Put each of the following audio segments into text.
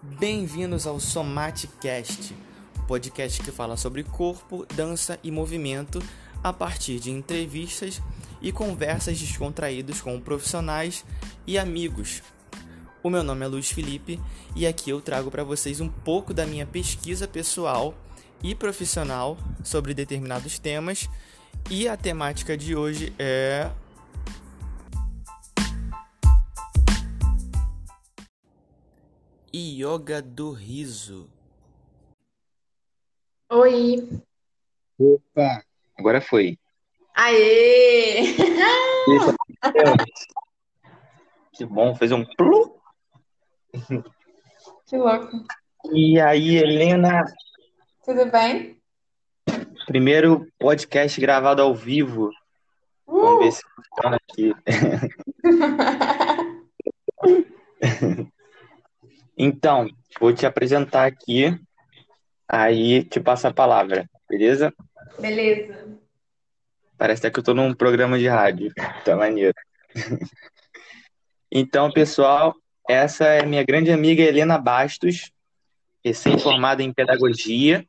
Bem-vindos ao Somaticast, podcast que fala sobre corpo, dança e movimento a partir de entrevistas e conversas descontraídas com profissionais e amigos. O meu nome é Luiz Felipe e aqui eu trago para vocês um pouco da minha pesquisa pessoal e profissional sobre determinados temas e a temática de hoje é Yoga do riso. Oi. Opa, agora foi. Aê! Que bom, fez um plu. Que louco. E aí, Helena, Tudo bem? primeiro podcast gravado ao vivo. Vamos Uh! ver se funciona aqui. Então, vou te apresentar aqui, aí te passo a palavra, beleza? Beleza. Parece até que eu tô num programa de rádio. Tá maneiro. Então, pessoal, essa é minha grande amiga Helena Bastos, recém-formada em pedagogia,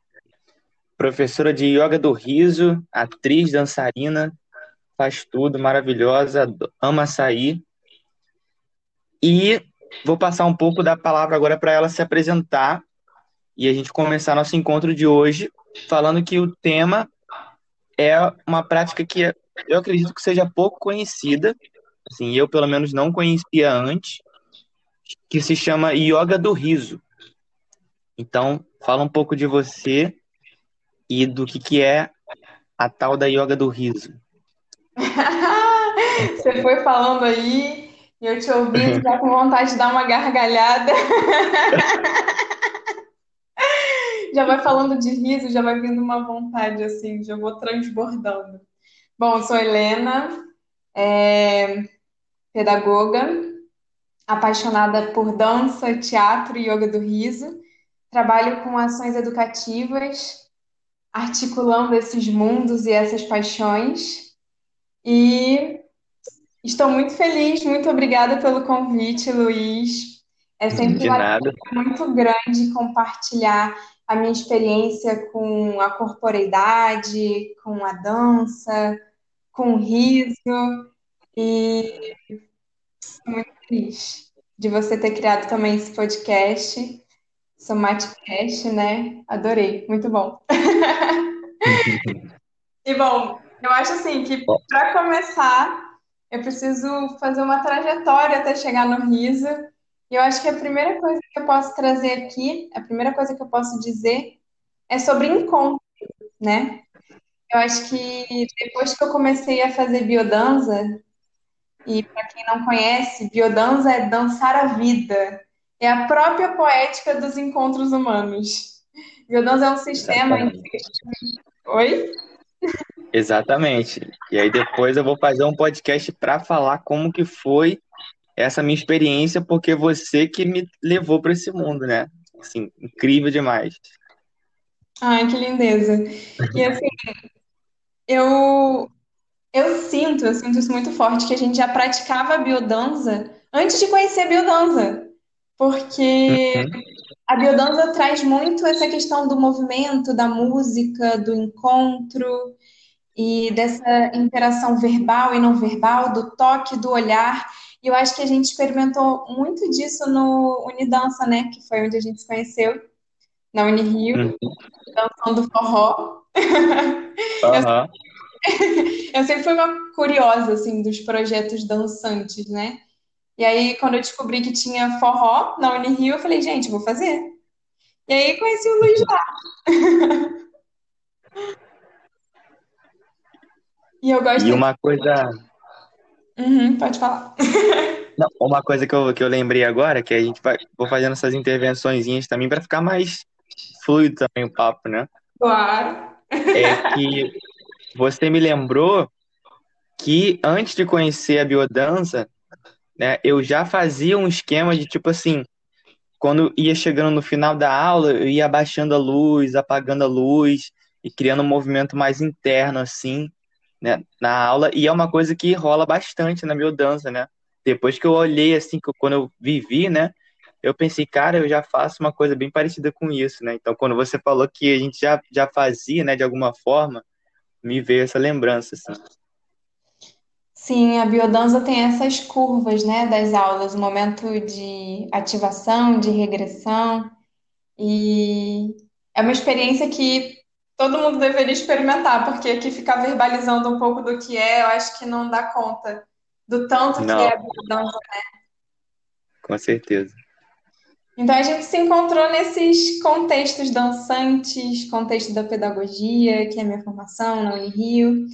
professora de yoga do riso, atriz, dançarina, faz tudo, maravilhosa, ama açaí. E vou passar um pouco da palavra agora para ela se apresentar e a gente começar nosso encontro de hoje falando que o tema é uma prática que eu acredito que seja pouco conhecida, assim, eu pelo menos não conhecia antes, que se chama Yoga do Riso. Então, fala um pouco de você e do que que é a tal da Yoga do Riso. Você foi falando aí e eu te ouvindo já com vontade de dar uma gargalhada. Já vai falando de riso, já vai vindo uma vontade assim, já vou transbordando. Bom, eu sou Helena, é, pedagoga, apaixonada por dança, teatro e yoga do riso. Trabalho com ações educativas, articulando esses mundos e essas paixões. E estou muito feliz, muito obrigada pelo convite, Luiz. É sempre muito grande compartilhar a minha experiência com a corporeidade, com a dança, com o riso. E estou muito feliz de você ter criado também esse podcast, Somaticast, né? Adorei, muito bom. E bom, eu acho assim que para começar, eu preciso fazer uma trajetória até chegar no riso. E eu acho que a primeira coisa que eu posso trazer aqui, a primeira coisa que eu posso dizer é sobre encontro, né? Eu acho que depois que eu comecei a fazer biodança, e para quem não conhece, biodança é dançar a vida, é a própria poética dos encontros humanos. Biodança é um sistema em. Oi? Exatamente. E aí depois eu vou fazer um podcast para falar como que foi essa minha experiência, porque você que me levou para esse mundo, né? Assim, incrível demais. Ai, que lindeza. E assim, eu eu sinto, eu sinto isso muito forte, que a gente já praticava biodança antes de conhecer a biodança. Porque Uhum. a biodança traz muito essa questão do movimento, da música, do encontro e dessa interação verbal e não verbal, do toque, do olhar. E eu acho que a gente experimentou muito disso no Unidança, né? Que foi onde a gente se conheceu, na Unirio, Uhum. dançando forró. Aham. Eu sempre fui uma curiosa, assim, dos projetos dançantes, né? E aí, quando eu descobri que tinha forró na Unirio, eu falei, gente, vou fazer. E aí, conheci o Luiz lá. E eu gosto E uma coisa, Uhum, pode falar. não, uma coisa que eu, que eu lembrei agora, que a gente vai, vou fazendo essas intervençõezinhas também para ficar mais fluido também o papo, né? Claro. É que você me lembrou que antes de conhecer a biodança, né, eu já fazia um esquema de tipo assim, quando ia chegando no final da aula, eu ia abaixando a luz, apagando a luz e criando um movimento mais interno assim, né, na aula, e é uma coisa que rola bastante na biodança, né? Depois que eu olhei assim, que eu- quando eu vivi, né, eu pensei, cara, eu já faço uma coisa bem parecida com isso, né? Então, quando você falou que a gente já, já fazia, né, de alguma forma, me veio essa lembrança, assim. Sim, a biodança tem essas curvas, né, das aulas, o momento de ativação, de regressão, e é uma experiência que todo mundo deveria experimentar, porque aqui ficar verbalizando um pouco do que é, eu acho que não dá conta do tanto Não. que é a biodança. Com certeza. Então a gente se encontrou nesses contextos dançantes, contexto da pedagogia, que é a minha formação na Unirio.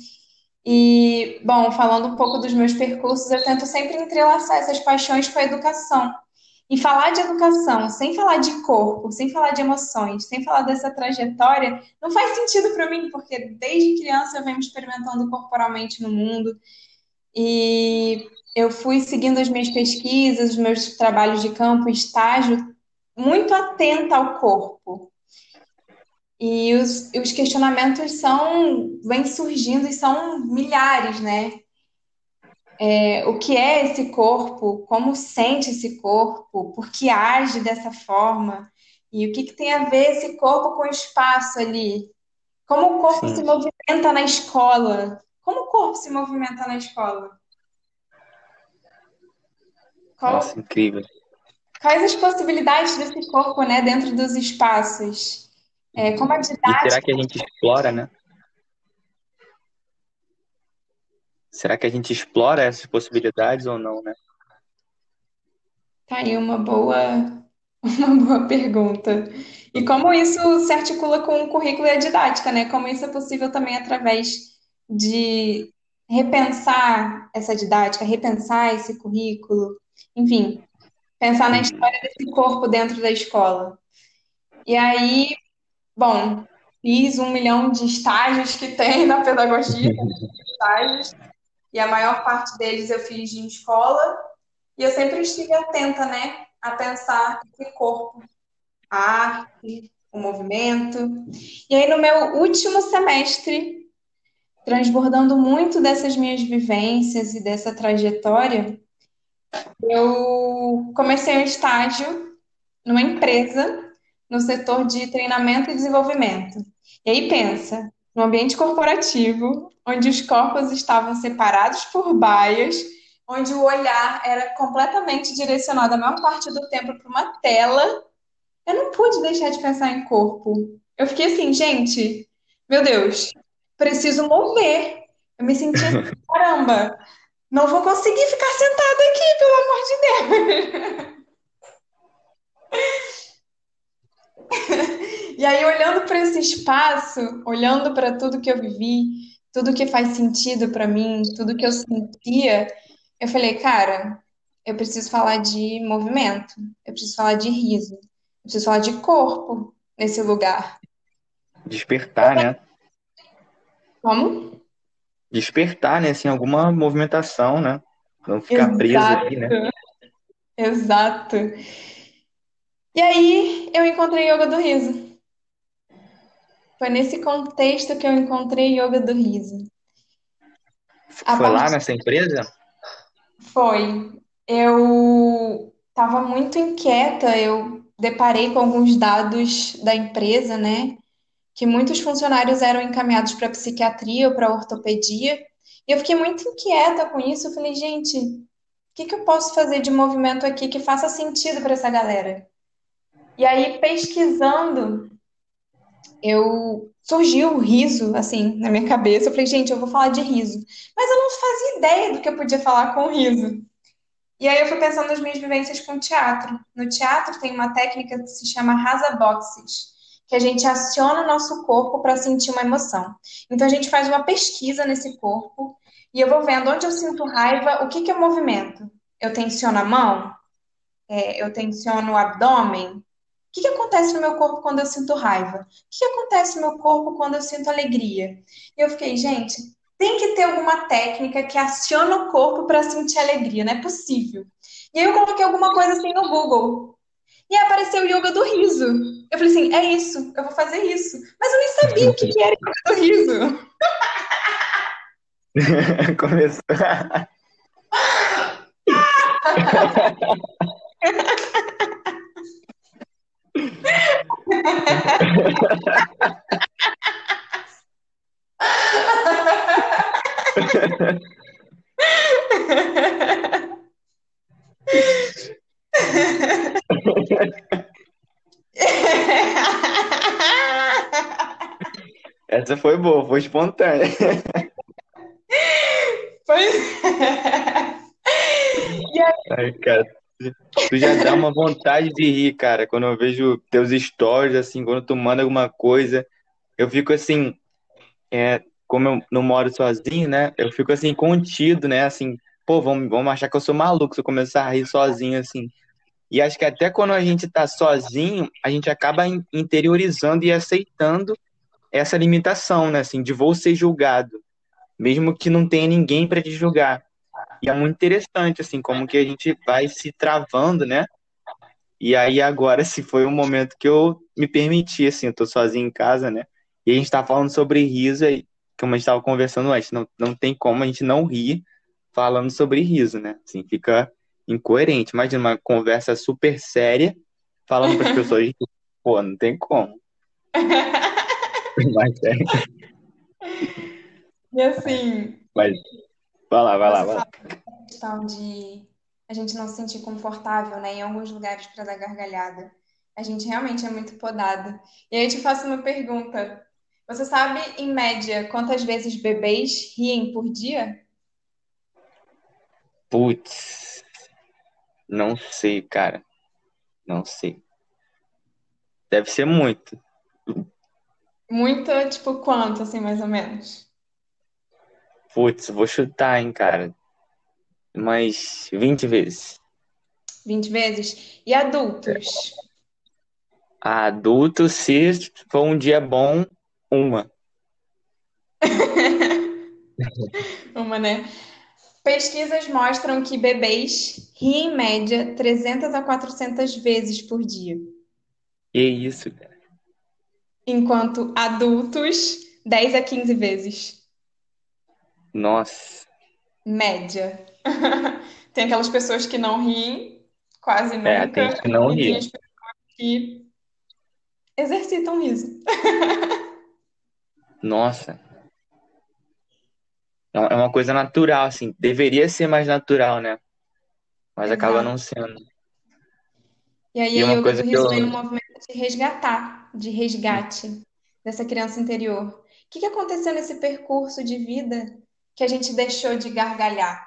E, bom, falando um pouco dos meus percursos, eu tento sempre entrelaçar essas paixões com a educação. E falar de educação, sem falar de corpo, sem falar de emoções, sem falar dessa trajetória, não faz sentido para mim, porque desde criança eu venho me experimentando corporalmente no mundo. E eu fui seguindo as minhas pesquisas, os meus trabalhos de campo, estágio, muito atenta ao corpo. E os, os questionamentos são, vêm surgindo e são milhares, né? É, o que é esse corpo? Como sente esse corpo? Por que age dessa forma? E o que, que tem a ver esse corpo com o espaço ali? Como o corpo Sim. se movimenta na escola? Como o corpo se movimenta na escola? Qual, Nossa, incrível. quais as possibilidades desse corpo, né, dentro dos espaços? É, como a E didática será que a gente explora, né? Será que a gente explora essas possibilidades ou não, né? Tá aí uma boa, uma boa pergunta. E como isso se articula com o currículo e a didática, né? Como isso é possível também através de repensar essa didática, repensar esse currículo, enfim, pensar na Uhum. história desse corpo dentro da escola. E aí, bom, fiz um milhão de estágios que tem na pedagogia, estágios, e a maior parte deles eu fiz em escola, e eu sempre estive atenta, né, a pensar esse corpo, a arte, o movimento. E aí, no meu último semestre, transbordando muito dessas minhas vivências e dessa trajetória, eu comecei um estágio numa empresa no setor de treinamento e desenvolvimento. E aí pensa, no ambiente corporativo, onde os corpos estavam separados por baias, onde o olhar era completamente direcionado a maior parte do tempo para uma tela, eu não pude deixar de pensar em corpo. Eu fiquei assim, gente, meu Deus, preciso mover. Eu me senti assim, caramba, não vou conseguir ficar sentada aqui, pelo amor de Deus. E aí, olhando para esse espaço, olhando para tudo que eu vivi, tudo que faz sentido para mim, tudo que eu sentia, eu falei, cara, eu preciso falar de movimento, eu preciso falar de riso, eu preciso falar de corpo nesse lugar. Despertar, né? Como? Despertar, né? Assim, alguma movimentação, né? Não ficar preso ali, né? Exato. E aí eu encontrei yoga do riso. Foi nesse contexto que eu encontrei yoga do riso. A Foi lá nessa empresa? Foi. Eu estava muito inquieta, eu deparei com alguns dados da empresa, né? Que muitos funcionários eram encaminhados para psiquiatria ou para ortopedia. E eu fiquei muito inquieta com isso. Eu falei, gente, o que que eu posso fazer de movimento aqui que faça sentido para essa galera? E aí, pesquisando, eu surgiu o riso, assim, na minha cabeça. Eu falei, gente, eu vou falar de riso. Mas eu não fazia ideia do que eu podia falar com riso. E aí eu fui pensando nas minhas vivências com teatro. No teatro tem uma técnica que se chama rasa boxes, que a gente aciona o nosso corpo para sentir uma emoção. Então a gente faz uma pesquisa nesse corpo e eu vou vendo onde eu sinto raiva, o que que é movimento. Eu tensiono a mão? É, eu tensiono o abdômen? O que que acontece no meu corpo quando eu sinto raiva? O que que acontece no meu corpo quando eu sinto alegria? E eu fiquei, gente, tem que ter alguma técnica que aciona o corpo para sentir alegria, não é possível. E aí eu coloquei alguma coisa assim no Google. E aí apareceu o yoga do riso. Eu falei assim, é isso, eu vou fazer isso. Mas eu nem sabia o que que era yoga do riso. Começou. Essa foi boa, foi espontânea. Pois Ai, cara, tu já dá uma vontade de rir, cara, quando eu vejo teus stories, assim, quando tu manda alguma coisa, eu fico assim, é, como eu não moro sozinho, né, eu fico assim, contido, né, assim, pô, vão, vão achar que eu sou maluco se eu começar a rir sozinho, assim. E acho que até quando a gente tá sozinho, a gente acaba in- interiorizando e aceitando essa limitação, né, assim, de vou ser julgado, mesmo que não tenha ninguém para te julgar. E é muito interessante, assim, como que a gente vai se travando, né? E aí agora, se foi um momento que eu me permiti, assim, eu tô sozinho em casa, né? E a gente tá falando sobre riso aí, como a gente tava conversando antes, não, não tem como a gente não rir falando sobre riso, né? Assim, fica incoerente. Imagina uma conversa super séria falando para as pessoas, pô, não tem como. Mas, é, E assim, mas vai lá, vai lá, vai lá. questão de a gente não se sentir confortável, né, em alguns lugares para dar gargalhada. A gente realmente é muito podado. E aí eu te faço uma pergunta. Você sabe, em média, quantas vezes bebês riem por dia? Putz, não sei, cara. Não sei. Deve ser muito. Muito, tipo, quanto, assim, mais ou menos? Putz, vou chutar, hein, cara. Umas 20 vezes. 20 vezes? E adultos? Adulto, se for um dia bom, uma. Uma, né? Pesquisas mostram que bebês riem em média 300 a 400 vezes por dia, Que isso, cara. enquanto adultos 10 a 15 vezes, Nossa. média. Tem aquelas pessoas que não riem quase É, tem nunca, que não e tem as pessoas que exercitam riso. Nossa. É é uma coisa natural, assim. Deveria ser mais natural, né? Mas acaba Exato. não sendo. E aí E uma yoga coisa que riso eu. vem no movimento de resgatar, de resgate dessa criança interior. O que que aconteceu nesse percurso de vida que a gente deixou de gargalhar?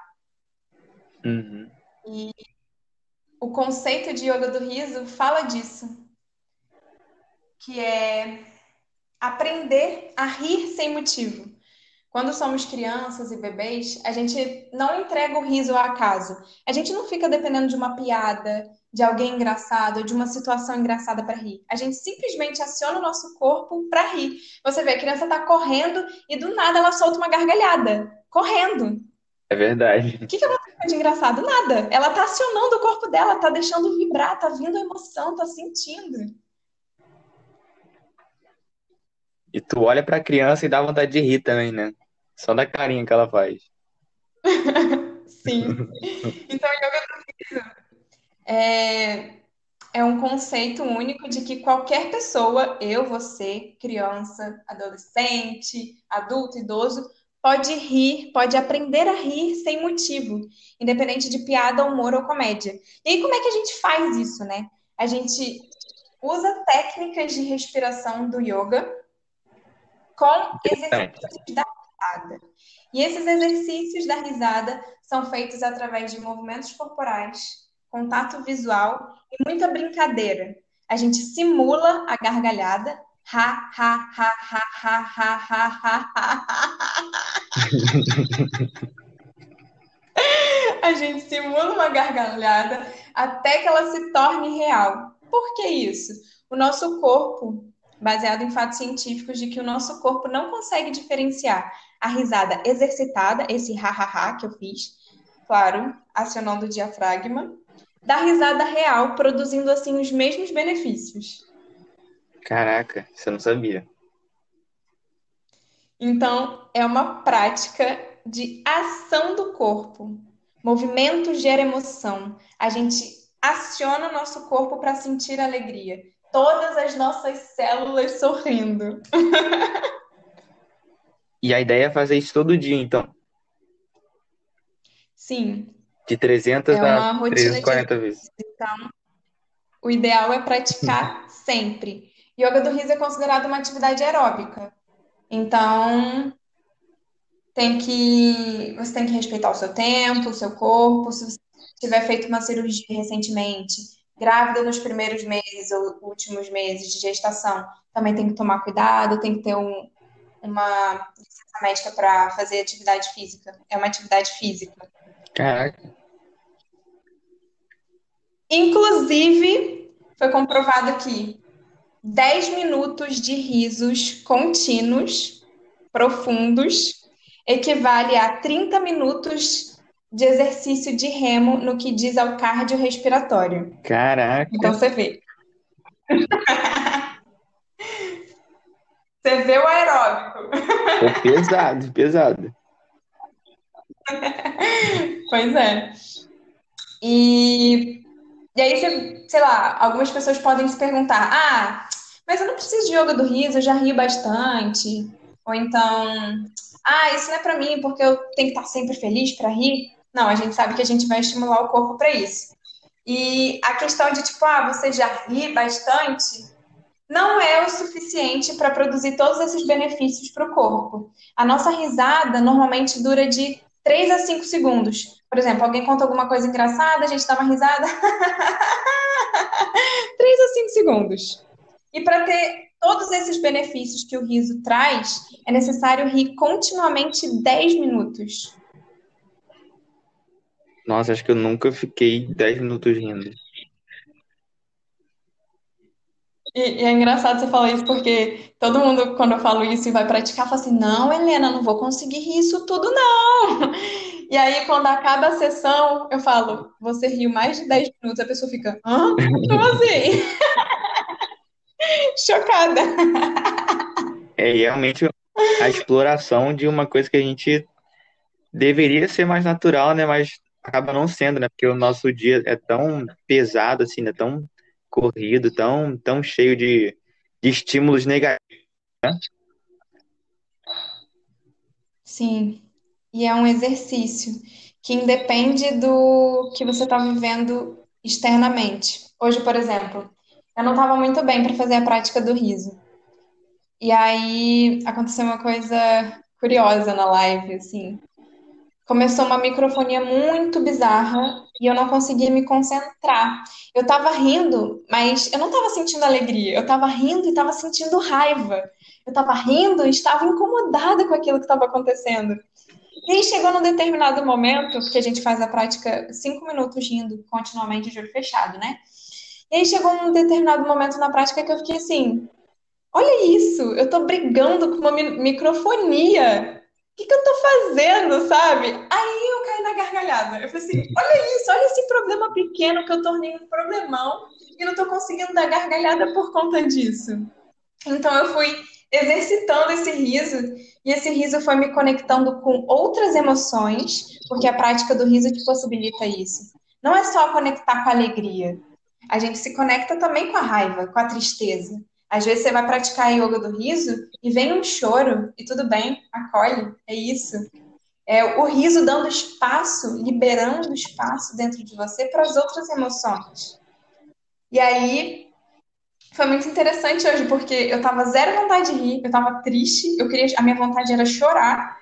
Uhum. E o conceito de yoga do riso fala disso, que é aprender a rir sem motivo. Quando somos crianças e bebês, a gente não entrega o riso ao acaso. A gente não fica dependendo de uma piada, de alguém engraçado, de uma situação engraçada para rir. A gente simplesmente aciona o nosso corpo para rir. Você vê, a criança está correndo e do nada ela solta uma gargalhada. Correndo. É verdade. O que que aconteceu de engraçado? Nada. Ela tá acionando o corpo dela, tá deixando vibrar, tá vindo a emoção, tá sentindo. E tu olha pra criança e dá vontade de rir também, né? Só da carinha que ela faz. Sim. Então, yoga riso é, é um conceito único de que qualquer pessoa, eu, você, criança, adolescente, adulto, idoso, pode rir, pode aprender a rir sem motivo, independente de piada, humor ou comédia. E aí, como é que a gente faz isso, né? A gente usa técnicas de respiração do yoga com exercícios da risada. E esses exercícios da risada são feitos através de movimentos corporais, contato visual e muita brincadeira. A gente simula a gargalhada. Ha, ha, ha, ha, ha, ha, ha, ha, ha. A gente simula uma gargalhada até que ela se torne real. Por que isso? O nosso corpo, baseado em fatos científicos de que o nosso corpo não consegue diferenciar a risada exercitada, esse ha-ha-ha que eu fiz, claro, acionando o diafragma, da risada real, produzindo assim os mesmos benefícios. Caraca, eu não sabia. Então, é uma prática de ação do corpo. Movimento gera emoção. A gente aciona o nosso corpo para sentir alegria. todas as nossas células sorrindo. E a ideia é fazer isso todo dia, então. Sim. De 300 é a rotina 340 de... vezes. Então, o ideal é praticar sempre. Yoga do riso é considerado uma atividade aeróbica. Então, tem que você tem que respeitar o seu tempo, o seu corpo. Se você tiver feito uma cirurgia recentemente, grávida nos primeiros meses ou últimos meses de gestação, também tem que tomar cuidado, tem que ter um, uma licença médica para fazer atividade física. É uma atividade física. Caraca. Inclusive, foi comprovado que 10 minutos de risos contínuos, profundos, equivale a 30 minutos de exercício de remo no que diz ao cardiorrespiratório. Caraca. Então você vê. você vê o aeróbico. É pesado, pesado. pois é. E, e aí, você, sei lá, algumas pessoas podem se perguntar: ah, mas eu não preciso de yoga do riso, eu já rio bastante. Ou então, ah, isso não é para mim porque eu tenho que estar sempre feliz para rir. Não, a gente sabe que a gente vai estimular o corpo para isso. E a questão de tipo, ah, você já ri bastante, não é o suficiente para produzir todos esses benefícios para o corpo. A nossa risada normalmente dura de 3 a 5 segundos. Por exemplo, alguém conta alguma coisa engraçada, a gente dá uma risada. 3 a 5 segundos. E para ter todos esses benefícios que o riso traz, é necessário rir continuamente 10 minutos. Nossa, acho que eu nunca fiquei 10 minutos rindo. E, e, é engraçado você falar isso, porque todo mundo, quando eu falo isso e vai praticar, fala assim: não, Helena, não vou conseguir rir isso tudo, não. E aí, quando acaba a sessão, eu falo: você riu mais de 10 minutos, a pessoa fica: hã? Como assim? Chocada. É realmente a exploração de uma coisa que a gente deveria ser mais natural, né? Mas acaba não sendo, né? Porque o nosso dia é tão pesado, assim, né? Tão corrido, tão, tão cheio de, de estímulos negativos, né? Sim. E é um exercício que independe do que você está vivendo externamente. Hoje, por exemplo, eu não estava muito bem para fazer a prática do riso. E aí aconteceu uma coisa curiosa na live, assim. Começou uma microfonia muito bizarra e eu não conseguia me concentrar. Eu tava rindo, mas eu não tava sentindo alegria. Eu tava rindo e tava sentindo raiva. Eu tava rindo e estava incomodada com aquilo que estava acontecendo. E aí chegou num determinado momento, que a gente faz a prática cinco minutos rindo continuamente de olho fechado, né? E aí chegou um determinado momento na prática que eu fiquei assim: olha isso, eu tô brigando com uma microfonia. O que, que eu tô fazendo, sabe? Aí eu caí na gargalhada. Eu falei assim: olha isso, olha esse problema pequeno que eu tornei um problemão e não tô conseguindo dar gargalhada por conta disso. Então eu fui exercitando esse riso e esse riso foi me conectando com outras emoções, porque a prática do riso te possibilita isso. Não é só conectar com a alegria, a gente se conecta também com a raiva, com a tristeza. Às vezes você vai praticar yoga do riso e vem um choro, e tudo bem, acolhe, é isso. É o riso dando espaço, liberando espaço dentro de você para as outras emoções. E aí foi muito interessante hoje, porque eu tava zero vontade de rir, eu tava triste, eu queria, a minha vontade era chorar.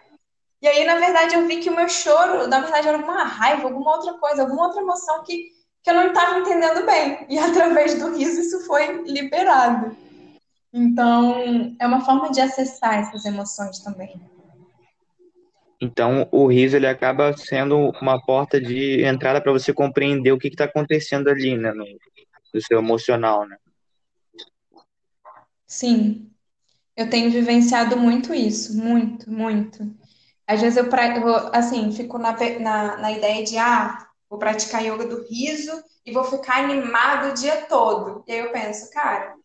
E aí, na verdade, eu vi que o meu choro, na verdade, era alguma raiva, alguma outra coisa, alguma outra emoção que que eu não estava entendendo bem. E através do riso isso foi liberado. Então, é uma forma de acessar essas emoções também. Então, o riso ele acaba sendo uma porta de entrada para você compreender o que está acontecendo ali, né, no, no seu emocional, né? Sim, eu tenho vivenciado muito isso, muito, muito. Às vezes eu, eu assim, fico na, na, na ideia de, ah, vou praticar yoga do riso e vou ficar animado o dia todo. E aí eu penso, cara,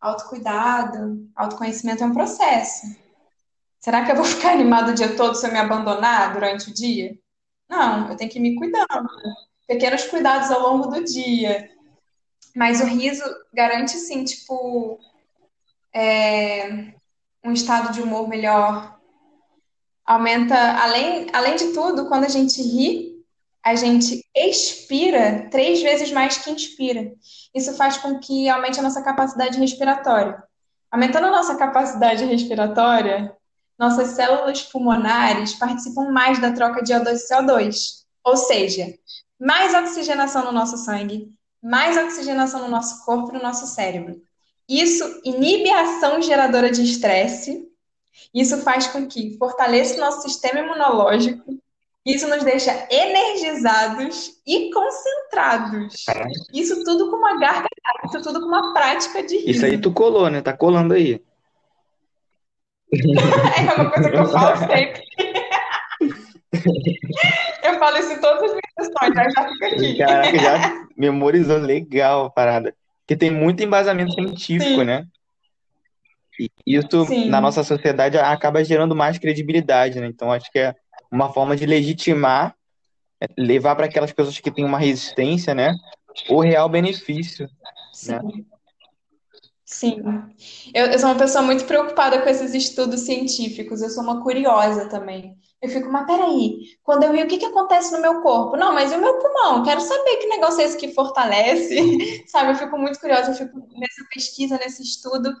autocuidado, autoconhecimento é um processo. Será que eu vou ficar animado o dia todo se eu me abandonar durante o dia? Não, eu tenho que ir me cuidando. Pequenos cuidados ao longo do dia. Mas o riso garante, sim, tipo, é, um estado de humor melhor. Aumenta, além, além de tudo, quando a gente ri, a gente expira três vezes mais que inspira. Isso faz com que aumente a nossa capacidade respiratória. Aumentando a nossa capacidade respiratória, nossas células pulmonares participam mais da troca de O2 e CO2. Ou seja, mais oxigenação no nosso sangue, mais oxigenação no nosso corpo e no nosso cérebro. Isso inibe a ação geradora de estresse. Isso faz com que fortaleça o nosso sistema imunológico. Isso nos deixa energizados e concentrados. Isso tudo com uma garganta, isso tudo com uma prática de riso. Isso aí tu colou, né? Tá colando aí. é uma coisa que eu falo sempre. eu falo isso em todas as minhas sessões, já, já fica aqui. Caraca, já memorizou legal a parada. Porque tem muito embasamento científico, Sim. né? E isso, Sim. na nossa sociedade, acaba gerando mais credibilidade, né? Então, acho que é uma forma de legitimar, é, levar para aquelas pessoas que têm uma resistência, né? O real benefício. Sim. né? Sim. Eu, eu sou uma pessoa muito preocupada com esses estudos científicos. Eu sou uma curiosa também. Eu fico, mas peraí, quando eu vi o que que acontece no meu corpo? Não, mas e o meu pulmão? Quero saber que negócio é esse que fortalece, sabe? Eu fico muito curiosa, eu fico nessa pesquisa, nesse estudo,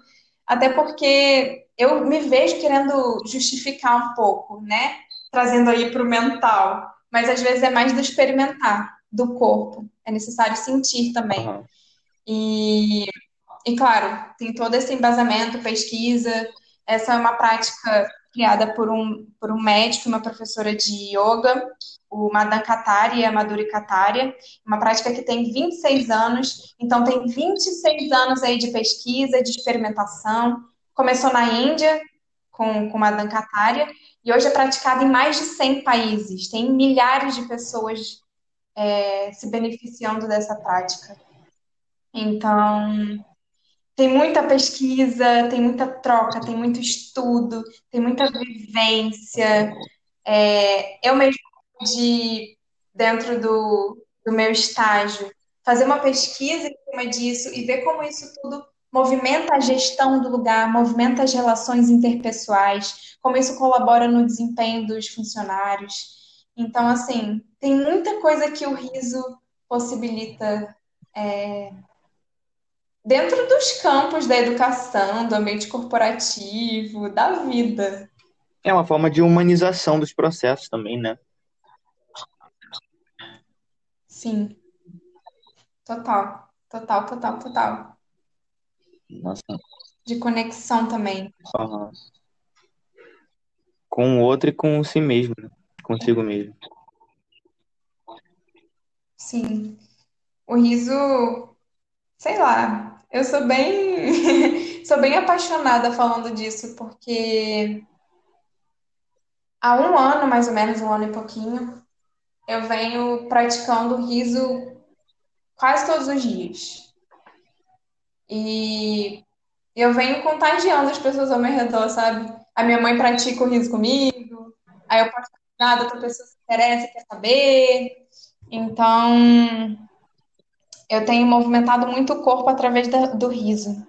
até porque eu me vejo querendo justificar um pouco, né? Trazendo aí para o mental. Mas às vezes é mais do experimentar, do corpo. É necessário sentir também. Aham. E, e claro, tem todo esse embasamento, pesquisa. Essa é uma prática criada por um, por um médico, uma professora de yoga, o Madan Kataria e a Madhuri Kataria, uma prática que tem 26 anos, então tem 26 anos aí de pesquisa, de experimentação. Começou na Índia com, com Madan Kataria e hoje é praticada em mais de 100 países. Tem milhares de pessoas é, se beneficiando dessa prática. Então, tem muita pesquisa, tem muita troca, tem muito estudo, tem muita vivência. É, eu mesmo, de, dentro do, do meu estágio, fazer uma pesquisa em cima disso e ver como isso tudo movimenta a gestão do lugar, movimenta as relações interpessoais, como isso colabora no desempenho dos funcionários. Então, assim, tem muita coisa que o riso possibilita é, dentro dos campos da educação, do ambiente corporativo, da vida. É uma forma de humanização dos processos também, né? Sim. Total. Total, total, total. Nossa. De conexão também. Aham. Com o outro e com si mesmo, né? Consigo mesmo. Sim. O riso, sei lá, eu sou bem, sou bem apaixonada falando disso, porque há um ano, mais ou menos, um ano e pouquinho, eu venho praticando riso quase todos os dias. E eu venho contagiando as pessoas ao meu redor, sabe? A minha mãe pratica o riso comigo, aí eu posso nada, outra pessoa se interessa, quer saber. Então, eu tenho movimentado muito o corpo através da- do riso.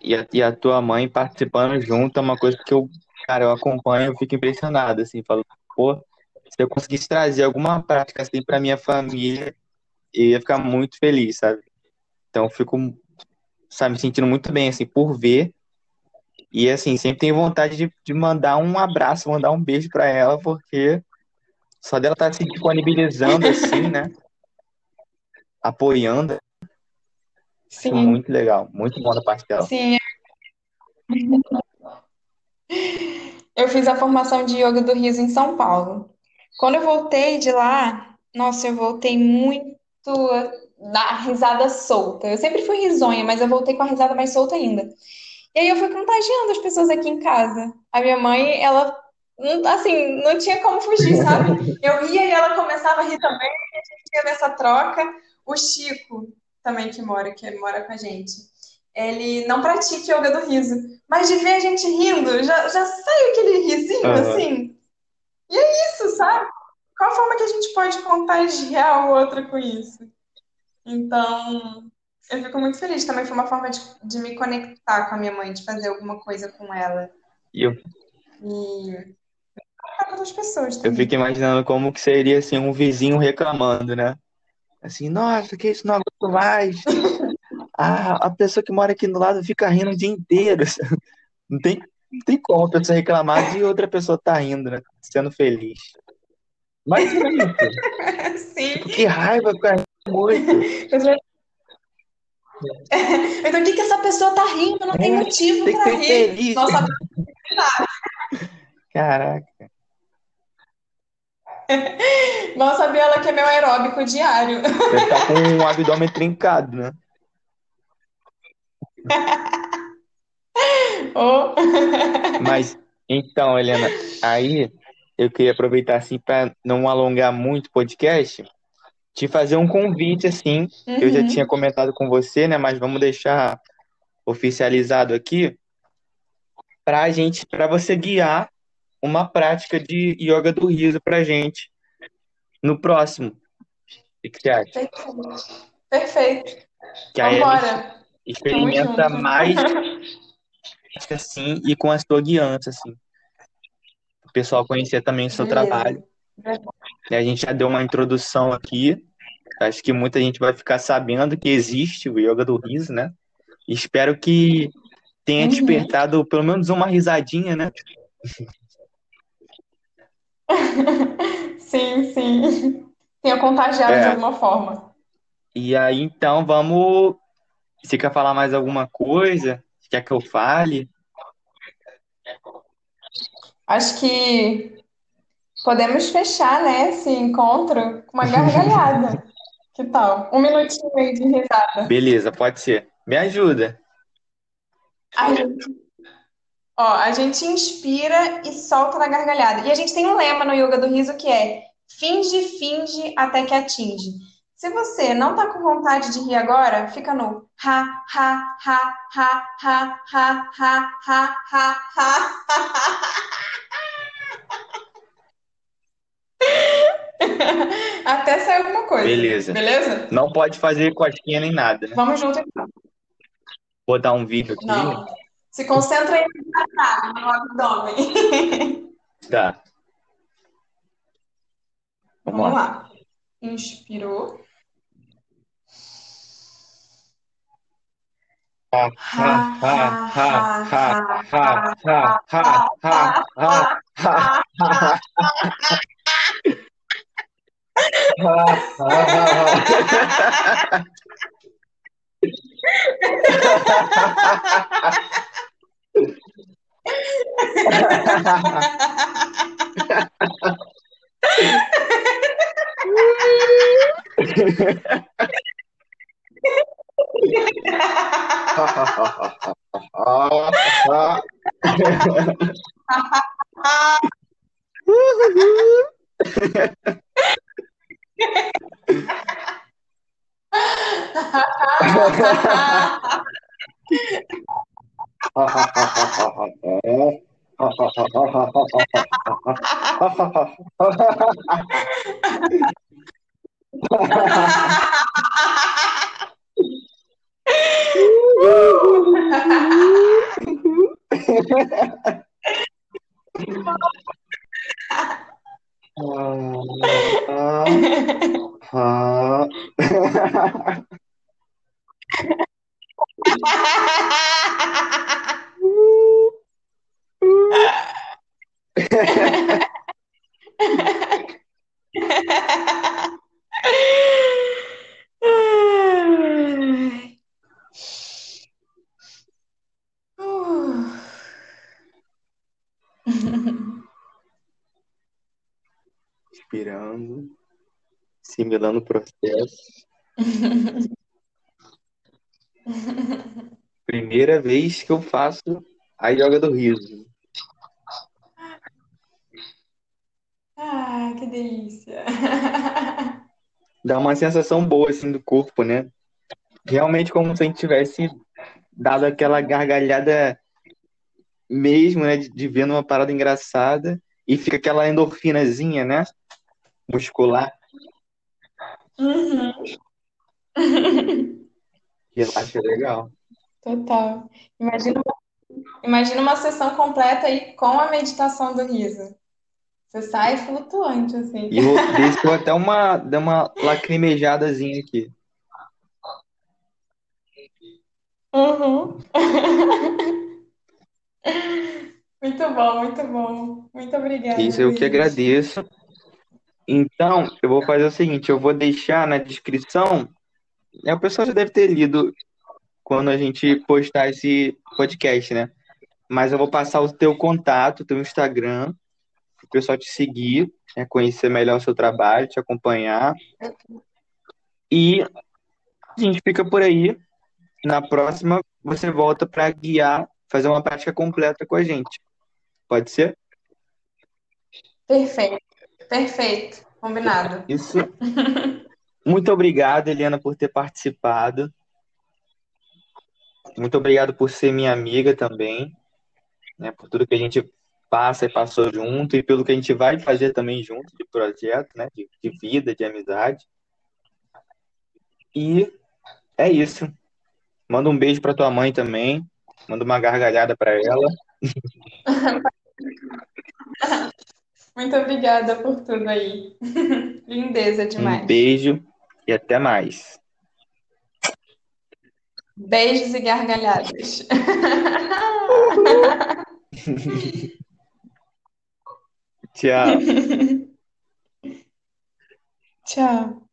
E a, e a tua mãe participando junto é uma coisa que eu, cara, eu acompanho, eu fico impressionado, assim, falo, pô, se eu conseguisse trazer alguma prática assim pra minha família, eu ia ficar muito feliz, sabe? Então, eu fico, sabe, me sentindo muito bem, assim, por ver. E, assim, sempre tenho vontade de, de mandar um abraço, mandar um beijo pra ela, porque só dela estar se disponibilizando, assim, né? Apoiando, acho Sim, muito legal, muito bom da parte dela. sim. Eu fiz a formação de yoga do riso em São Paulo. Quando eu voltei de lá, nossa, eu voltei muito da risada solta. Eu sempre fui risonha, mas eu voltei com a risada mais solta ainda. E aí eu fui contagiando as pessoas aqui em casa. A minha mãe, ela, não- assim, não tinha como fugir, sabe? Eu ria e ela começava a rir também, e a gente ia nessa troca. O Chico, também que mora, que mora com a gente, ele não pratica yoga do riso, mas de ver a gente rindo, já, já sai aquele risinho, Aham. assim. E é isso, sabe? Qual a forma que a gente pode contagiar o outro com isso? Então, eu fico muito feliz. Também foi uma forma de, de me conectar com a minha mãe, de fazer alguma coisa com ela. E eu, E outras pessoas eu fico imaginando como que seria assim um vizinho reclamando, né? Assim, nossa, que isso não aguento mais. Ah, a pessoa que mora aqui do lado fica rindo o dia inteiro. Não tem, não tem como a pessoa reclamar de outra pessoa tá rindo, né? Sendo feliz. Mas é isso. Sim. Que raiva, cara, muito. Então, o que que essa pessoa tá rindo? Não tem É, motivo tem pra rir. feliz. Nossa, Caraca. mal sabia ela que é meu aeróbico diário. Deve estar com um abdômen trincado, né? Oh. Mas, então, Helena, aí eu queria aproveitar, assim, para não alongar muito o podcast, te fazer um convite, assim, que eu já Uhum. tinha comentado com você, né? Mas vamos deixar oficializado aqui, pra gente, para você guiar uma prática de yoga do riso pra gente no próximo. O que você acha? Perfeito. Perfeito. Que aí Vambora. experimenta mais assim e com a sua guiança, assim. O pessoal conhecer também o seu Beleza. trabalho. A gente já deu uma introdução aqui. Acho que muita gente vai ficar sabendo que existe o yoga do riso, né? Espero que tenha Uhum. despertado pelo menos uma risadinha, né? Sim, sim. Tenha contagiado É. de alguma forma. E aí, então, vamos. Você quer falar mais alguma coisa? Quer que eu fale? Acho que podemos fechar, né, esse encontro com uma gargalhada. Que tal? Um minutinho aí de risada. Beleza, pode ser. Me ajuda. A gente, ó, a gente inspira e solta na gargalhada. E a gente tem um lema no Yoga do Riso que é finge, finge até que atinge. Se você não tá com vontade de rir agora, fica no ha, ha, ha, ha, ha, ha, ha, ha, ha, ha. Até sair alguma coisa. Beleza. Beleza? Não pode fazer cosquinha nem nada, né? Vamos junto então. Vou dar um vídeo aqui. Não. Se concentra aí no abdômen. Tá. Vamos Vamos lá. lá. Inspirou. Uhum. Woo! simulando o processo. Primeira vez que eu faço a yoga do riso. Ah, que delícia. Dá uma sensação boa assim do corpo, né? Realmente como se a gente tivesse dado aquela gargalhada mesmo, né? De, de vendo uma parada engraçada e fica aquela endorfinazinha, né? Muscular. Uhum. Eu acho legal. Total. Imagina uma, imagina uma sessão completa aí com a meditação do riso. Você sai flutuante, assim. E eu desceu até uma, deu uma lacrimejadazinha aqui. Uhum. Muito bom, muito bom. Muito obrigada, Isso eu que Luiz. agradeço. Então, eu vou fazer o seguinte, eu vou deixar na descrição, né, o pessoal já deve ter lido quando a gente postar esse podcast, né? Mas eu vou passar o teu contato, teu Instagram, o pessoal te seguir, né, conhecer melhor o seu trabalho, te acompanhar. E a gente fica por aí. Na próxima, você volta para guiar, fazer uma prática completa com a gente. Pode ser? Perfeito, perfeito. Combinado. Isso. Muito obrigado, Eliana, por ter participado. Muito obrigado por ser minha amiga também, né, por tudo que a gente passa e passou junto e pelo que a gente vai fazer também junto de projeto, né, de, de vida, de amizade. E é isso. Manda um beijo para tua mãe também. Manda uma gargalhada para ela. Muito obrigada por tudo aí. Lindeza demais. Um beijo e até mais. Beijos e gargalhadas. Tchau. Tchau.